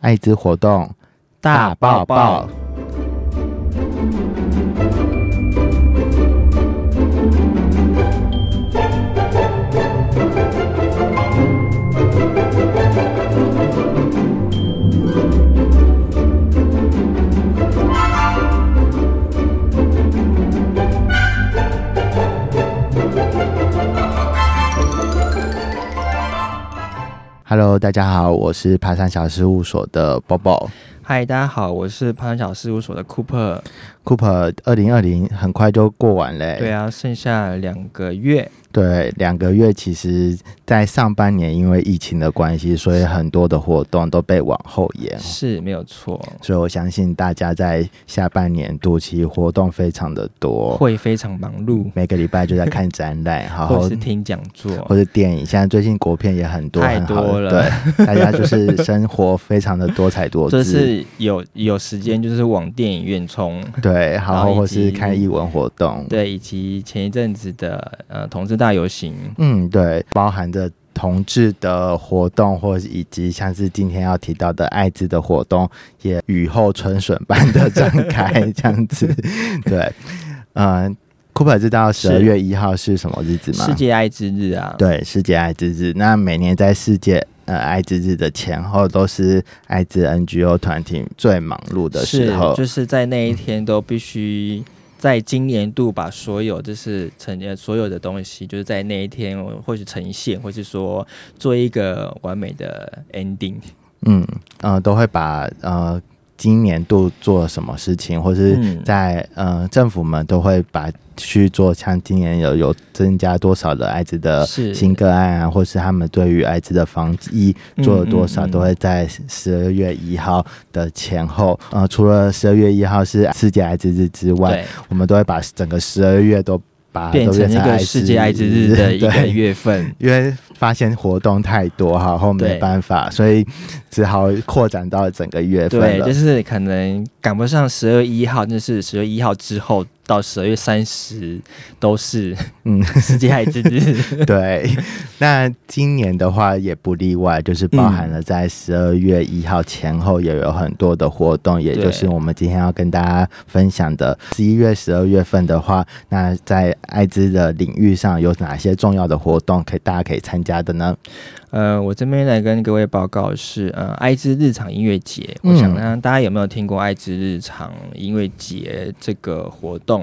艾滋活动大抱抱。Hello，大家好，我是爬山小事务所的 Bobo 嗨，大家好，我是爬山小事务所的 Cooper。Cooper。二零二零很快就过完嘞，对啊，剩下两个月。对，两个月其实，在上半年因为疫情的关系，所以很多的活动都被往后延。是没有错，所以我相信大家在下半年度其实活动非常的多，会非常忙碌，每个礼拜就在看展览，好好或是听讲座，或者电影。现在最近国片也很多，太多了对，大家就是生活非常的多彩多姿。就是有有时间就是往电影院冲。对，好然后或是看艺文活动。对，以及前一阵子的呃同志大游行，嗯，对，包含着同志的活动，或者以及像是今天要提到的艾滋的活动，也雨后春笋般的展开，这样子。对，嗯、库珀知道十二月一号是什么日子吗？世界艾滋日啊。对，世界艾滋日。那每年在世界呃艾滋日的前后，都是艾滋 NGO 团体最忙碌的时候。是，就是在那一天都必须在今年度把所有就是呈呃所有的东西，就是在那一天或许呈现，或是说做一个完美的 ending。嗯呃，都会把呃今年度做了什么事情，或是嗯。在、呃政府们都会把去做像今年有有增加多少的艾滋的是。新个案啊，或是他们对于艾滋的防疫做了多少，嗯嗯嗯都会在十二月一号的前后。呃，除了十二月一号是世界艾滋日之外，我们都会把整个十二月都把它变成一个世界艾滋日的一个月份。因为发现活动太多哈，然后没办法，所以只好扩展到整个月份对，就是可能赶不上十二月一号，就是十二月一号之后到十二月三十都是嗯，世界艾滋日。对。那今年的话也不例外，就是包含了在十二月一号前后也有很多的活动，也就是我们今天要跟大家分享的十一月、十二月份的话，那在艾滋的领域上有哪些重要的活动可以大家可以参加的呢？呃，我这边来跟各位报告是，呃，艾滋日常音乐节。嗯我想呢，大家有没有听过艾滋日常音乐节这个活动？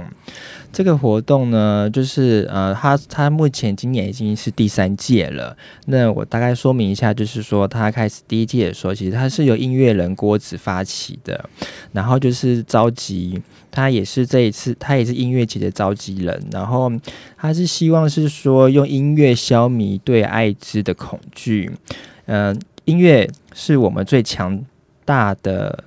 这个活动呢，就是呃，它它目前今年已经是第三届了。那我大概说明一下，就是说它开始第一届的时候，其实它是由音乐人郭子发起的，然后就是召集。他也是这一次，他也是音乐节的召集人，然后他是希望是说用音乐消弭对艾滋的恐惧。嗯、音乐是我们最强大的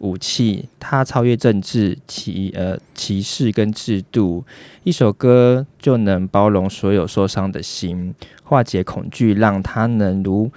武器，它超越政治歧呃歧视跟制度。一首歌就能包容所有受伤的心，化解恐惧，让它能如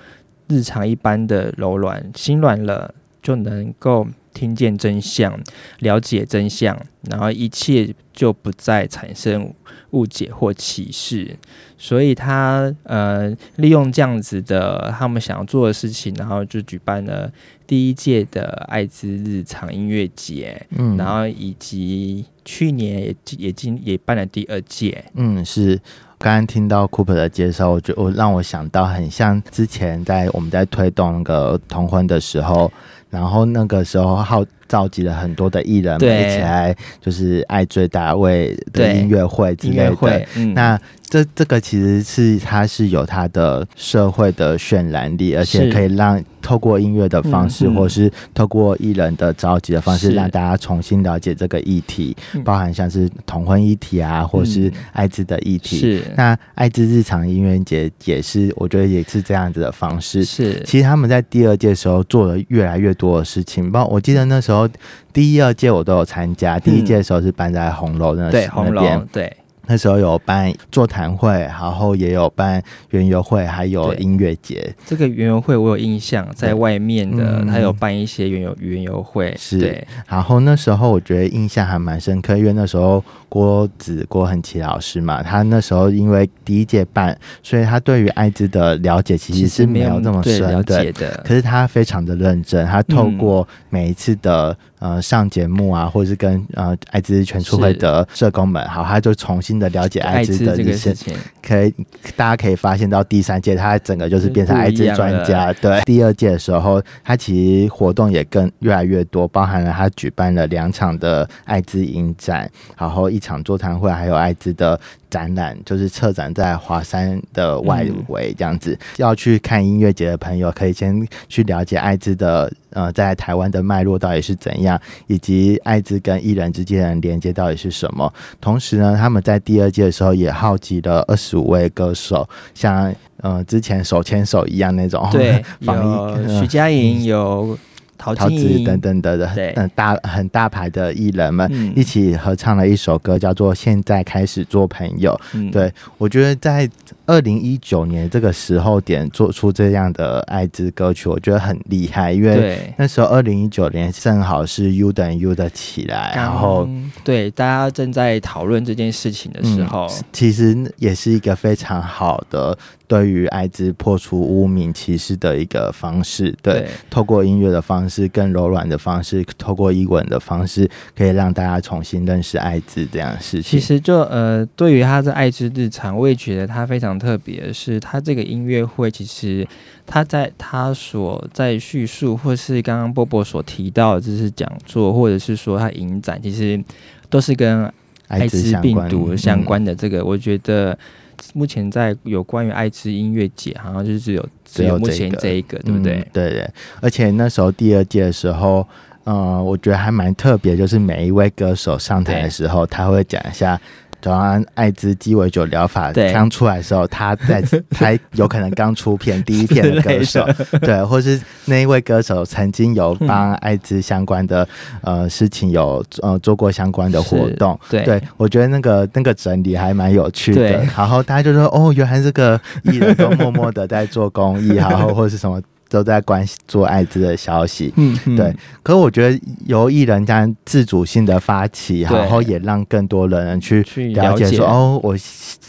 日常一般的柔软。心软了，就能够听见真相，了解真相，然后一切就不再产生误解或歧视。所以他呃利用这样子的他们想要做的事情，然后就举办了第一届的艾滋日常音乐节，嗯然后以及去年也也今也办了第二届。嗯，是。刚刚听到 Cooper 的介绍，我觉我让我想到很像之前在我们在推动那个同婚的时候，然后那个时候好召集了很多的艺人们一起来，就是爱最大卫的音乐会之音类的。那这这个其实是它是有它的社会的渲染力，而且可以让透过音乐的方式，嗯嗯。或是透过艺人的召集的方式，让大家重新了解这个议题，嗯。包含像是同婚议题啊，或是嗯。艾滋的议题。是。那艾滋日常音乐节也是，我觉得也是这样子的方式。是。其实他们在第二届的时候做了越来越多的事情，包我记得那时候第一、二届我都有参加，第一届的时候是办在红楼那对红楼，对那时候有办座谈会，然后也有办园游会，还有音乐节。这个园游会我有印象，在外面的嗯。他有办一些园游园游会，是，然后那时候我觉得印象还蛮深刻，因为那时候郭子郭恒奇老师嘛，他那时候因为第一届办，所以他对于艾滋的了解其实是没有那么深了的。解的，可是他非常的认真，他透过每一次的、呃上节目啊，或者是跟呃艾滋全促会的社工们，好，他就重新的了解艾滋的一些个事情，可以，大家可以发现到第三届，他整个就是变成艾滋专家。对，第二届的时候，他其实活动也更越来越多，包含了他举办了两场的艾滋影展，然后一场座谈会，还有艾滋的展览，就是策展在华山的外围这样子。要去看音乐节的朋友，可以先去了解艾滋的呃，在台湾的脉络到底是怎样，以及艾滋跟艺人之间的连接到底是什么。同时呢，他们在第二届的时候也号集了二十五位歌手，像呃之前手牵手一样那种，对，有呃徐佳莹，有陶陶子等等的的对嗯大很大牌的艺人们。嗯一起合唱了一首歌，叫做《现在开始做朋友》。嗯对我觉得在二零一九年这个时候点做出这样的艾滋歌曲，我觉得很厉害，因为对。那时候二零一九年正好是 U 等于 U 的起来，然后对大家正在讨论这件事情的时候，嗯其实也是一个非常好的对于艾滋破除污名歧视的一个方式。对，透过音乐的方式，更柔软的方式，透过英文的方式，可以让大家重新认识艾滋这样的事情。其实就呃，对于他的艾滋日常，我也觉得他非常特别的是，他这个音乐会其实他在他所在叙述，或是刚刚波波所提到的，就是讲座，或者是说他影展，其实都是跟艾滋病毒相嗯关的。这个、我觉得目前在有关于艾滋音乐节，好像就是只有只有目前这一个，对不对？嗯对对，而且那时候第二届的时候。呃，我觉得还蛮特别，就是每一位歌手上台的时候，他会讲一下。早安艾滋鸡尾酒疗法对。刚出来的时候，他在 他有可能刚出片第一片的歌手，对，或是那一位歌手曾经有帮艾滋相关的、呃事情有呃做过相关的活动，对。对我觉得那个那个整理还蛮有趣的。然后大家就说哦，原来这个艺人都默默的在做公益，然后或是什么。都在关做艾滋的消息，嗯，嗯。对。可我觉得由艺人这样自主性的发起，然后也让更多人去去了解说哦，我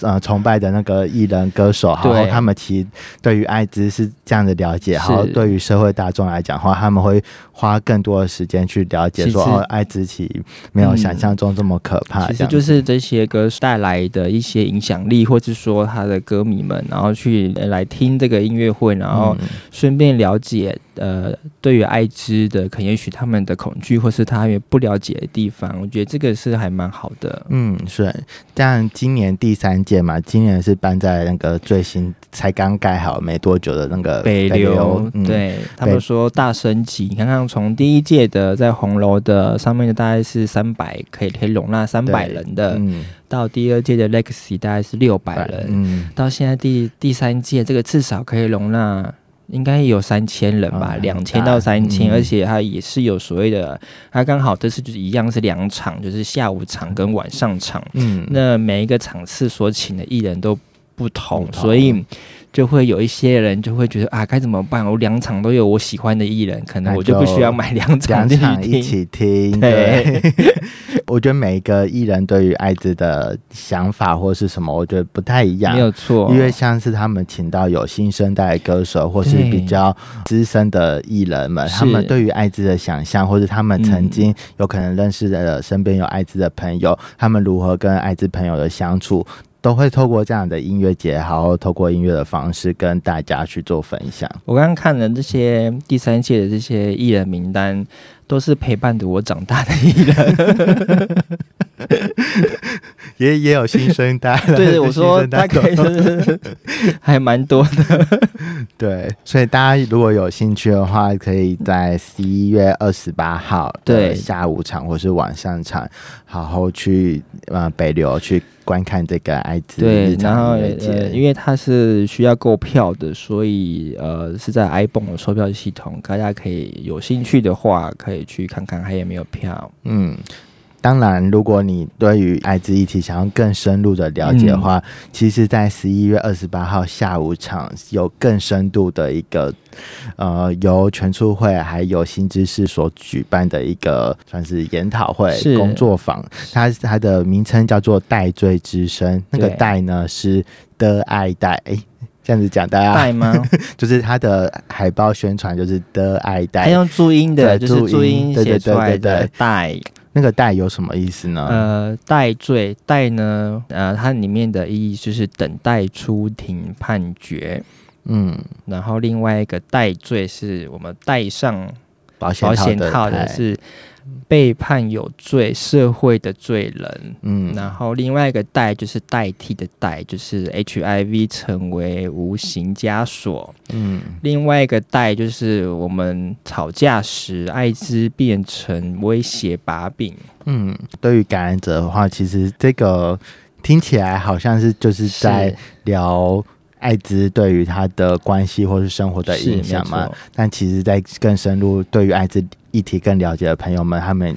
呃崇拜的那个艺人歌手，然后他们其实对于艾滋是这样的了解，然后对于社会大众来讲的话，他们会花更多的时间去了解说哦，艾滋其实没有想象中这么可怕，其实这就是这些歌带来的一些影响力，或是说他的歌迷们，然后去呃来听这个音乐会，然后嗯。顺便了解呃对于艾滋的，可能也许他们的恐惧，或是他也不了解的地方，我觉得这个是还蛮好的。嗯，是。但今年第三届嘛，今年是办在那个最新才刚盖好没多久的那个北流，嗯、对他们说大升级，你看看从第一届的在红楼的上面的大概是三百，可以可以容纳三百人的，嗯，到第二届的 Legacy 大概是六百人，嗯，到现在第第三届，这个至少可以容纳应该有三千人吧，嗯两千、到三千、嗯。而且它也是有所谓的，它刚好这次就是一样是两场，就是下午场跟晚上场，嗯，那每一个场次所请的艺人都不同，不同。所以。就会有一些人就会觉得啊，该怎么办？我两场都有我喜欢的艺人，可能我就不需要买两场去两场一。起听。对对，我觉得每一个艺人对于艾滋的想法或是什么，我觉得不太一样没。有错，因为像是他们请到有新生代歌手，或是比较资深的艺人们，他们对于艾滋的想象，或者他们曾经有可能认识的身边有艾滋的朋友，他们如何跟艾滋朋友的相处，都会透过这样的音乐节，然后透过音乐的方式跟大家去做分享。我刚刚看了这些第三届的这些艺人名单，都是陪伴着我长大的艺人。也也有新生代了，对对，我说新生代大概是 还蛮多的。对，所以大家如果有兴趣的话，可以在十一月二十八号的对下午场或是晚上场，好好去呃北流去观看这个艾滋对，然后常音乐呃，因为它是需要购票的，所以呃是在 iPhone 的售票系统，大家可以有兴趣的话可以去看看还有没有票。嗯，当然，如果你对于艾滋议题想要更深入的了解的话，其实，在十一月二十八号下午场有更深度的一个，呃，由全促会还有新知识所举办的一个算是研讨会工作坊，它它的名称叫做“代罪之声”，那个“代”呢是的爱戴，哎，这样子讲大家代吗？就是它的海报宣传就是的爱戴，还用注音的，就是注音写出来的代。那个“代”有什么意思呢？呃，代罪“代”呢？呃，它里面的意义就是等待出庭判决。嗯，然后另外一个“代罪”是我们戴上保险套的是。被判有罪，社会的罪人。嗯，然后另外一个代就是代替的代，就是 HIV 成为无形枷锁。嗯，另外一个代就是我们吵架时，艾滋变成威胁把柄。嗯，对于感染者的话，其实这个听起来好像是就是在聊。艾滋对于他的关系或是生活的影响嘛？但其实，在更深入对于艾滋议题更了解的朋友们，他们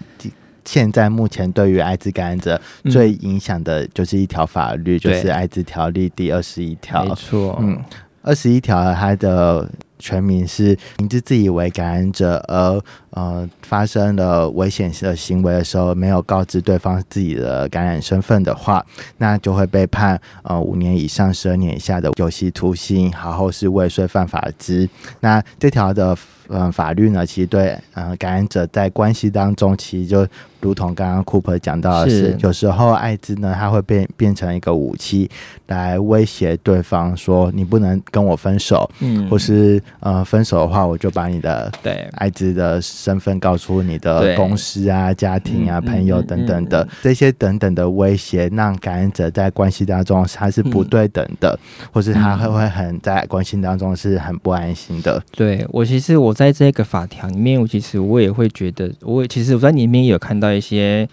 现在目前对于艾滋感染者最影响的就是一条法律，就是《艾滋条例》第二十一条。没错，嗯，二十一条它的。全名是明知自己为感染者而呃发生了危险的行为的时候，没有告知对方自己的感染身份的话，那就会被判呃五年以上十二年以下的有期徒刑，然后是未遂犯法之。那这条的呃法律呢，其实对嗯感染者在关系当中，其实就。如同刚刚 Cooper 讲到的是，有时候艾滋呢，它会变变成一个武器，来威胁对方说你不能跟我分手，嗯，或是呃分手的话，我就把你的对。艾滋的身份告诉你的公司啊、家庭啊、朋友等等的这些等等的威胁，让感染者在关系当中他是不对等的，或是他会会很在关系当中是很不安心的。对我其实我在这个法条里面，我其实我也会觉得，我其实我在里面有看到。一些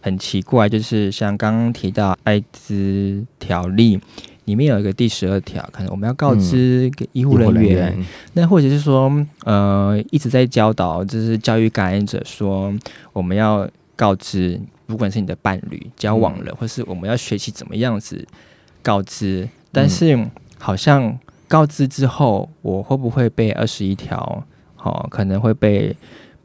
很奇怪，就是像刚刚提到艾滋条例里面有一个第十二条，可能我们要告知给医护人员，那或者是说，呃，一直在教导，就是教育感染者说，我们要告知，不管是你的伴侣交往了，或是我们要学习怎么样子告知，但是好像告知之后，我会不会被二十一条？好，可能会被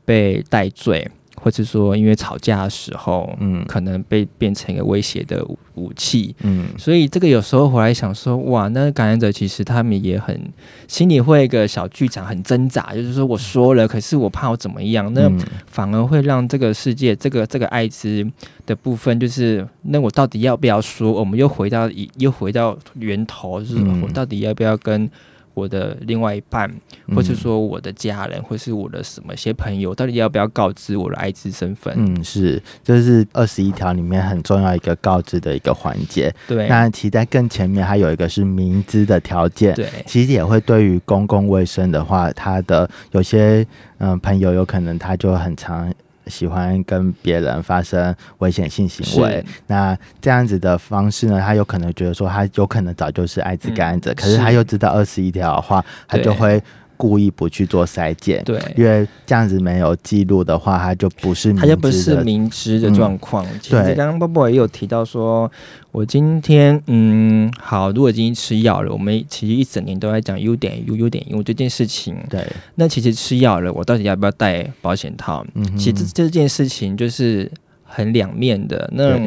被戴罪。或者说，因为吵架的时候，嗯，可能被变成一个威胁的武器，嗯，所以这个有时候回来想说，哇，那感染者其实他们也很心里会一个小剧场，很挣扎，就是说我说了，可是我怕我怎么样，那反而会让这个世界，这个这个艾滋的部分，就是那我到底要不要说？我们又回到又回到源头，就是我到底要不要跟？我的另外一半，或是说我的家人，或是我的什么些朋友，到底要不要告知我的艾滋身份？嗯，是，这是二十一条里面很重要一个告知的一个环节。对，那其在更前面还有一个是明知的条件。对，其实也会对于公共卫生的话，他的有些嗯朋友有可能他就很常。喜欢跟别人发生危险性行为，那这样子的方式呢？他有可能觉得说，他有可能早就是艾滋感染者，可是他又知道二十一条的话，他就会。故意不去做筛检，对，因为这样子没有记录的话，他就不是，他就不是明知的状况。其实刚刚波波也有提到说，我今天嗯，好，如果今天吃药了，我们其实一整年都在讲优点优优点 U 这件事情。对，那其实吃药了，我到底要不要戴保险套？嗯，其实这件事情就是很两面的。那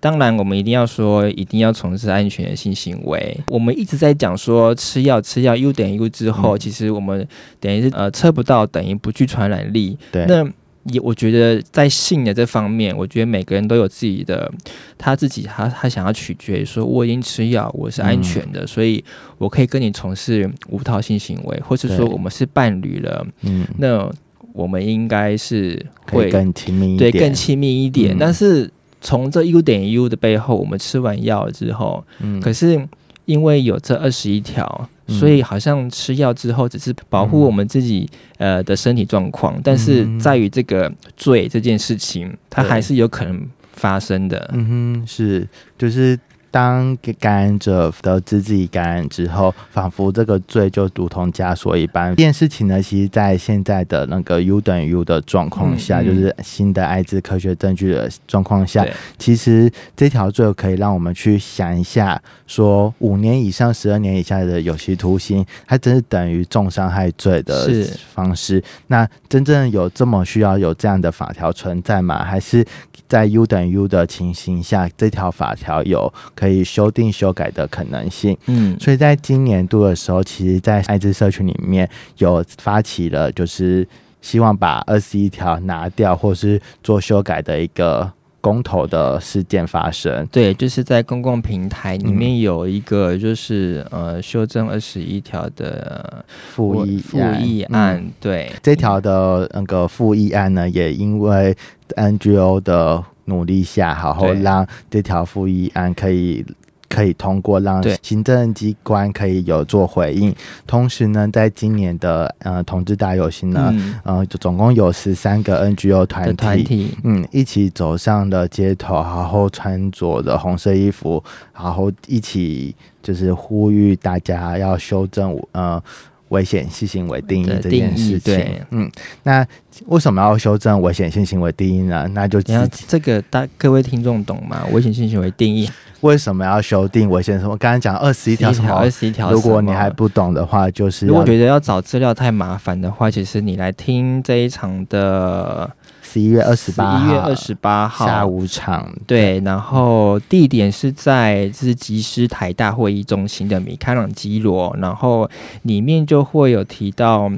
当然，我们一定要说，一定要从事安全的性行为。我们一直在讲说，吃药吃药 U 等于 U 之后，其实我们等于是呃测不到等于不具传染力。对，那也我觉得在性的这方面，我觉得每个人都有自己的他自己他他想要取决说，我已经吃药，我是安全的，所以我可以跟你从事无套性行为，或是说我们是伴侣了。嗯，那我们应该是会更亲密对更亲密一点，但是。从这 U 点 U 的背后，我们吃完药之后，嗯，可是因为有这二十一条，所以好像吃药之后只是保护我们自己呃的身体状况，但是在于这个罪这件事情，它还是有可能发生的。嗯哼，是，就是当感染者得知自己感染之后，仿佛这个罪就如同枷锁一般。这件事情呢，其实，在现在的那个 U 等于 U 的状况下，就是新的艾滋科学证据的状况下，其实这条罪可以让我们去想一下：说五年以上、十二年以下的有期徒刑，它真是等于重伤害罪的方式。那真正有这么需要有这样的法条存在吗？还是在 U 等于 U 的情形下，这条法条有？可以修订修改的可能性，嗯，所以在今年度的时候，其实，在艾滋社群里面有发起了，就是希望把二十一条拿掉，或是做修改的一个公投的事件发生。对，就是在公共平台里面有一个，就是呃，修正二十一条的复议复议案。对，这条的那个复议案呢，也因为 NGO 的。努力下，好好让这条复议案可以可以通过，让行政机关可以有做回应。同时呢，在今年的呃同志大游行呢，呃，总共有十三个 NGO 团体，嗯，一起走上了街头，然后穿着的红色衣服，然后一起就是呼吁大家要修正呃。危险性行为定义这件事情，嗯，那为什么要修正危险性行为定义呢？那就这个大各位听众懂吗？危险性行为定义为什么要修订危险什么？刚才讲二十一条什么？二十一条，如果你还不懂的话，就是如果觉得要找资料太麻烦的话，其实你来听这一场的。十一月二十八号，一月二十八号下午场，对，然后地点是在是吉师台大会议中心的米开朗基罗，然后里面就会有提到，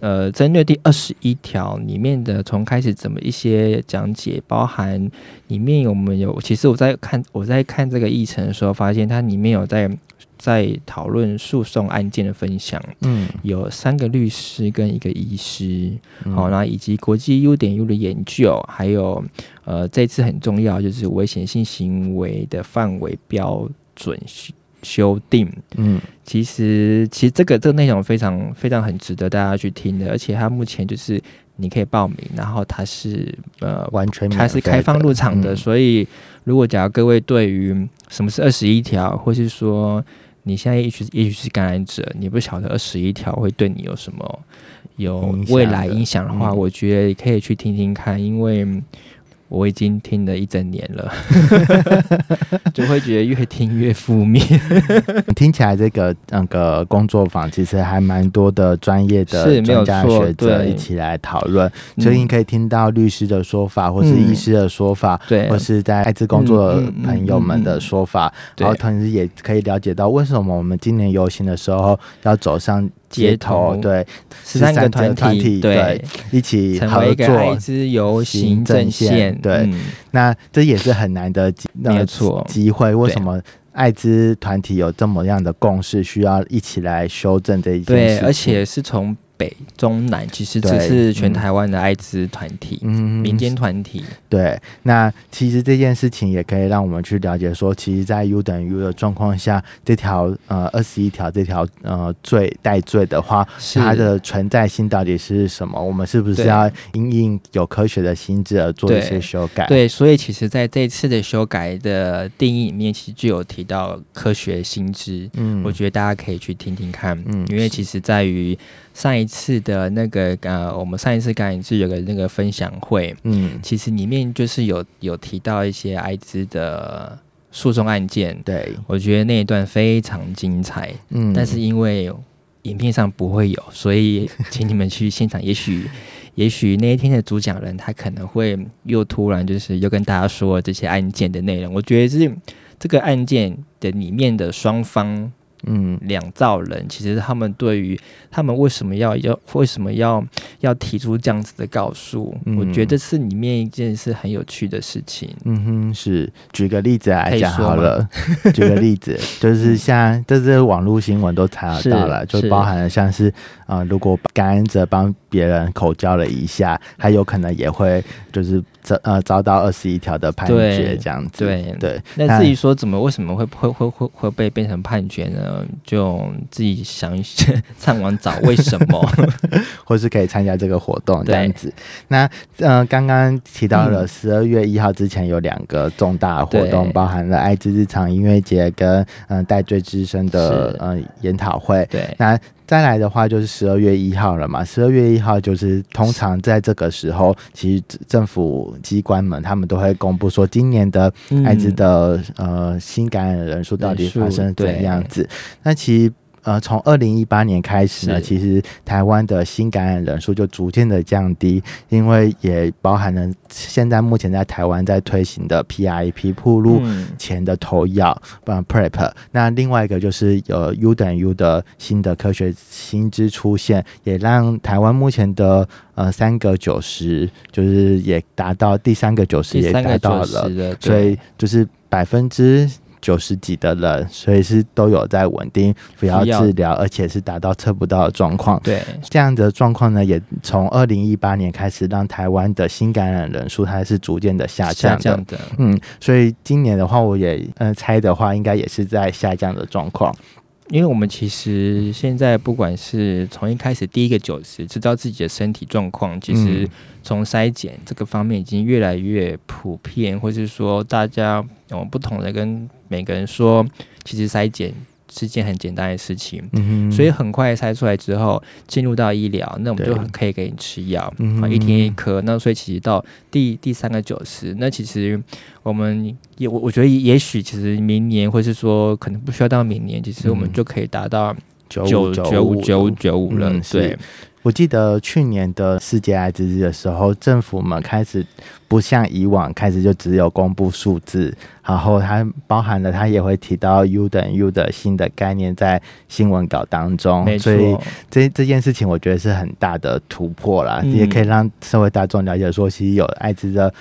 呃，针对第二十一条里面的从开始怎么一些讲解，包含里面有没有？其实我在看我在看这个议程的时候，发现它里面有在。在讨论诉讼案件的分享，嗯，有三个律师跟一个医师，好，那以及国际 U 点 U 的研究，还有呃，这次很重要就是危险性行为的范围标准修订，嗯，其实其实这个这个内容非常非常很值得大家去听的，而且它目前就是你可以报名，然后它是呃完全它是开放入场的，所以如果假如各位对于什么是二十一条，或是说你现在也许也许是感染者，你不晓得二十一条会对你有什么有未来影响的话，我觉得可以去听听看，因为。我已经听了一整年了，就会觉得越听越负面。听起来这个那个工作坊其实还蛮多的专业的专家学者一起来讨论，所以你可以听到律师的说法，或是医师的说法，对，或是在艾滋工作朋友们的说法，然后同时也可以了解到为什么我们今年游行的时候要走上。街头对十三个团体对一起合作一个艾滋游行阵线对，那这也是很难的没错机会。为什么艾滋团体有这么样的共识，需要一起来修正这一件事？对，而且是从。北中南其实这是全台湾的艾滋团体，嗯，民间团体。对，那其实这件事情也可以让我们去了解说，其实，在 U 等于 U 的状况下，这条呃二十一条这条呃罪代罪的话，它的存在性到底是什么？我们是不是要因应有科学的心智而做一些修改？对，所以其实在这次的修改的定义里面，其实就有提到科学心智。嗯，我觉得大家可以去听听看，嗯，因为其实在于。上一次的那个呃，我们上一次感染是有个那个分享会，嗯，其实里面就是有有提到一些艾滋的诉讼案件，对。我觉得那一段非常精彩，嗯，但是因为影片上不会有，所以 请你们去现场，也许也许那一天的主讲人他可能会又突然就是又跟大家说这些案件的内容，我觉得是这个案件的里面的双方。嗯，两造人其实他们对于他们为什么要要为什么要要提出这样子的告诉，我觉得是里面一件是很有趣的事情。嗯哼，是举个例子来讲好了，举个例子就是像这是网络新闻都查得到了，就包含了像是啊，如果感染者帮别人口交了一下，他有可能也会就是。遭呃遭到二十一条的判决这样子，对对。那至于说怎么为什么会会会会会被变成判决呢？呢，就自己想一些，上网找为什么，或是可以参加这个活动这样子。那呃，刚刚提到了十二月一号之前有两个重大活动，包含了爱之日常音乐节跟嗯带最资深的呃研讨会。对，那。再来的话就是十二月一号了嘛，十二月一号就是通常在这个时候，其实政府机关们他们都会公布说今年的艾滋的呃新感染人数到底发生怎样子。那其实。呃，从二零一八年开始呢，其实台湾的新感染人数就逐渐的降低，因为也包含了现在目前在台湾在推行的 PIP 铺路前的投药，嗯 PrEP。那另外一个就是有 U 等于 U 的新的科学新知出现，也让台湾目前的呃三个九十，就是也达到第三个九十也达到了，所以就是百分之。九十几的人，所以是都有在稳定服药治疗，而且是达到测不到的状况。对，这样的状况呢，也从二零一八年开始，让台湾的新感染人数它是逐渐的下降的。嗯，所以今年的话，我也呃猜的话，应该也是在下降的状况。因为我们其实现在不管是从一开始第一个九十，知道自己的身体状况，其实从筛检这个方面已经越来越普遍，或是说大家有不同的跟每个人说，其实筛检。是件很简单的事情，嗯所以很快筛出来之后，进入到医疗，那我们就可以给你吃药，啊，一天一颗。那所以其实到第第三个九十，那其实我们也我我觉得也许其实明年，或是说可能不需要到明年，其实我们就可以达到九九五九五九五了。对，我记得去年的世界艾滋日的时候，政府们开始。不像以往开始就只有公布数字，然后它包含了它也会提到 U 等于 U 的新的概念在新闻稿当中，所以这这件事情我觉得是很大的突破啦，也可以让社会大众了解说，其实有艾滋的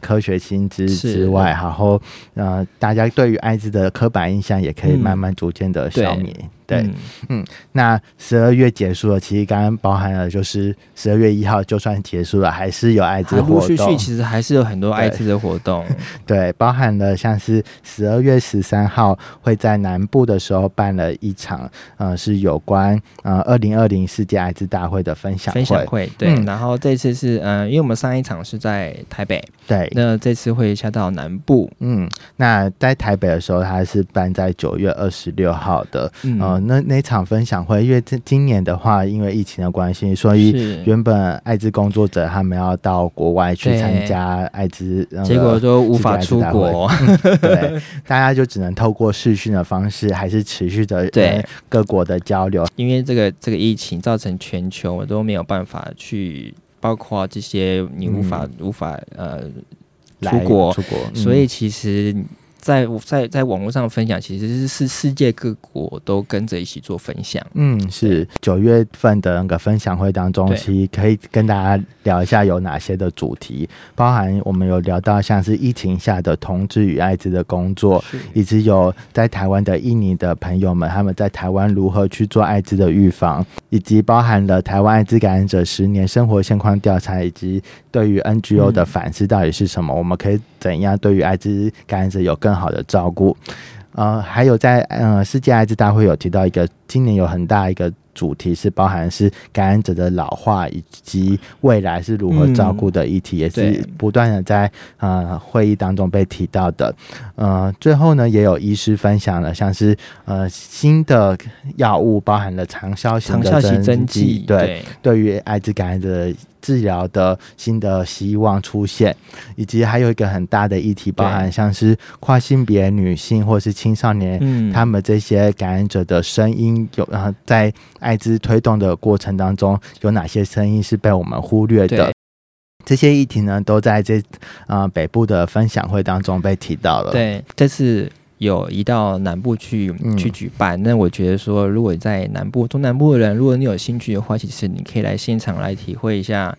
科学新知之外，然后呃大家对于艾滋的刻板印象也可以慢慢逐渐的消灭。对，嗯，那十二月结束了，其实刚刚包含了就是十二月一号就算结束了，还是有艾滋活动，其实还。是有很多艾滋的活动，对，包含了像是十二月十三号会在南部的时候办了一场，呃，是有关呃二零二零世界艾滋大会的分享分享会，对。然后这次是呃，因为我们上一场是在台北，对，那这次会下到南部，嗯，那在台北的时候，它是办在九月二十六号的，呃，那那场分享会，因为这今年的话，因为疫情的关系，所以原本艾滋工作者他们要到国外去参加。啊，艾滋，结果都无法出国，对，大家就只能透过视讯的方式，还是持续的对。各国的交流。因为这个这个疫情造成全球都没有办法去，包括这些你无法无法呃出国。出国，所以其实。在在在网络上分享，其实是是世界各国都跟着一起做分享。嗯，是九月份的那个分享会当中，其实可以跟大家聊一下有哪些的主题，包含我们有聊到像是疫情下的同志与艾滋的工作，以及有在台湾的印尼的朋友们他们在台湾如何去做艾滋的预防，以及包含了台湾艾滋感染者十年生活现况调查，以及对于 NGO 的反思到底是什么，我们可以怎样对于艾滋感染者有更好的照顾，呃，还有在呃世界艾滋大会有提到一个，今年有很大一个。主题是包含是感染者的老化以及未来是如何照顾的议题，也是不断的在呃会议当中被提到的。呃，最后呢，也有医师分享了，像是呃新的药物包含了长效型的针剂，对，对于艾滋感染者治疗的新的希望出现，以及还有一个很大的议题，包含像是跨性别女性或是青少年，嗯他们这些感染者的声音有然后在。艾滋推动的过程当中，有哪些声音是被我们忽略的？这些议题呢，都在这啊北部的分享会当中被提到了。对，这次有移到南部去去举办。那我觉得说，如果在南部、中南部的人，如果你有兴趣的话，其实你可以来现场来体会一下。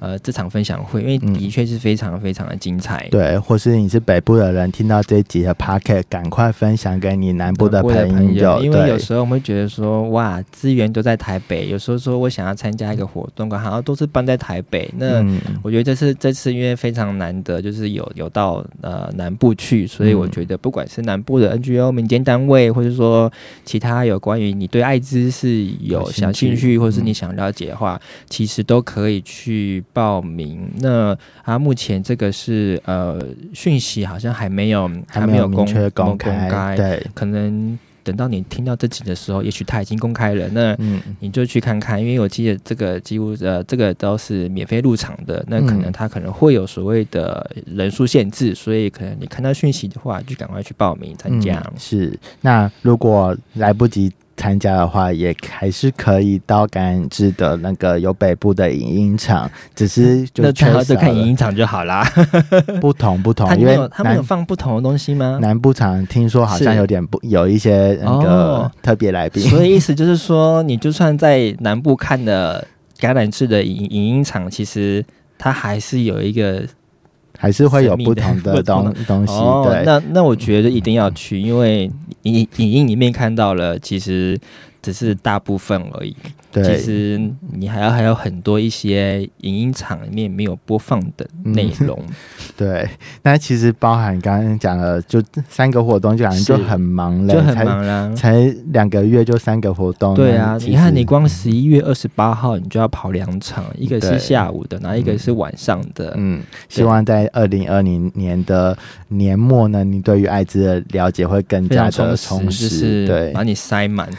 呃这场分享会，因为的确是非常非常的精彩。对，或是你是北部的人，听到这一集的 p o c k e t 赶快分享给你南部的朋友，因为有时候我们会觉得说，哇，资源都在台北，有时候说我想要参加一个活动，好像都是办在台北。那我觉得这次这次因为非常难得，就是有有到呃南部去，所以我觉得不管是南部的 NGO 民间单位，或者说其他有关于你对艾滋是有想兴趣，或是你想了解的话，其实都可以去报名。那啊，目前这个是呃讯息好像还没有还没有公公开，对，可能。等到你听到这集的时候，也许他已经公开了，那你就去看看，因为我记得这个几乎呃，这个都是免费入场的，那可能他可能会有所谓的人数限制，所以可能你看到讯息的话，就赶快去报名参加。是，那如果来不及。参加的话，也还是可以到感染制的那个有北部的影音场，只是就最好就看影音场就好啦。不同不同，因为他们有放不同的东西吗？南部场听说好像有点不有一些那个特别来宾，所以意思就是说，你就算在南部看的感染制的影影音场，其实它还是有一个。还是会有不同的 东东西，对。那那我觉得一定要去，因为影影音里面看到了，其实。只是大部分而已。对，其实你还要还有很多一些影音场里面没有播放的内容。对，那其实包含刚刚讲了，就三个活动，就感觉就很忙了，就很忙了。才两个月就三个活动。对啊，你看你光十一月二十八号你就要跑两场，一个是下午的，然后一个是晚上的。嗯，希望在二零二零年的年末呢，你对于艾滋的了解会更加的充实，对，把你塞满。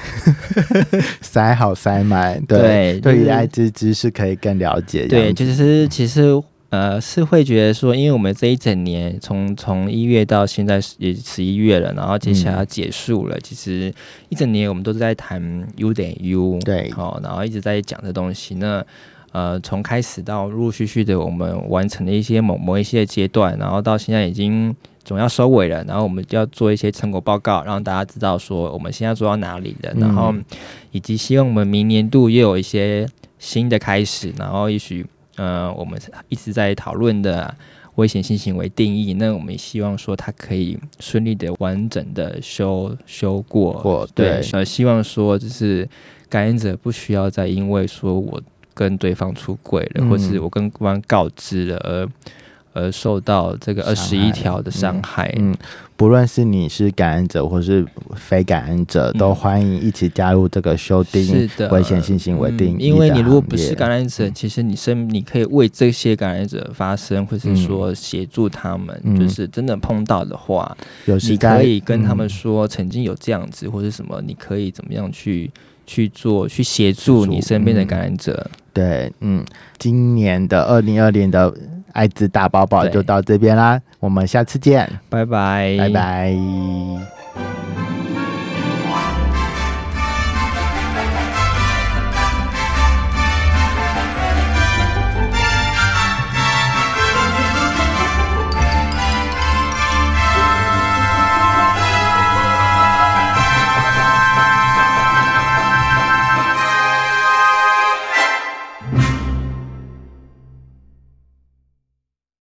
塞好塞满，对，对于艾滋知识可以更了解。对，就是其实呃是会觉得说，因为我们这一整年从从一月到现在也十一月了，然后接下来要结束了，其实一整年我们都是在谈 U 点 U，对，好，然后一直在讲这东西。那呃从开始到陆陆续续的我们完成了一些某某一些阶段，然后到现在已经。总要收尾了，然后我们就要做一些成果报告，让大家知道说我们现在做到哪里了，然后以及希望我们明年度又有一些新的开始，然后也许呃我们一直在讨论的危险性行为定义，那我们也希望说它可以顺利的、完整的修修过，对，呃，希望说就是感染者不需要再因为说我跟对方出轨了，或是我跟对方告知了而。而受到这个二十一条的伤害，嗯，不论是你是感染者或是非感染者，都欢迎一起加入这个修订危险性行为定义。因为你如果不是感染者，其实你身你可以为这些感染者发声，或是说协助他们，就是真的碰到的话，你可以跟他们说曾经有这样子或是什么，你可以怎么样去去做，去协助你身边的感染者。对，嗯，今年的二零二零的。艾滋大包包就到这边啦，我们下次见，拜拜，拜拜。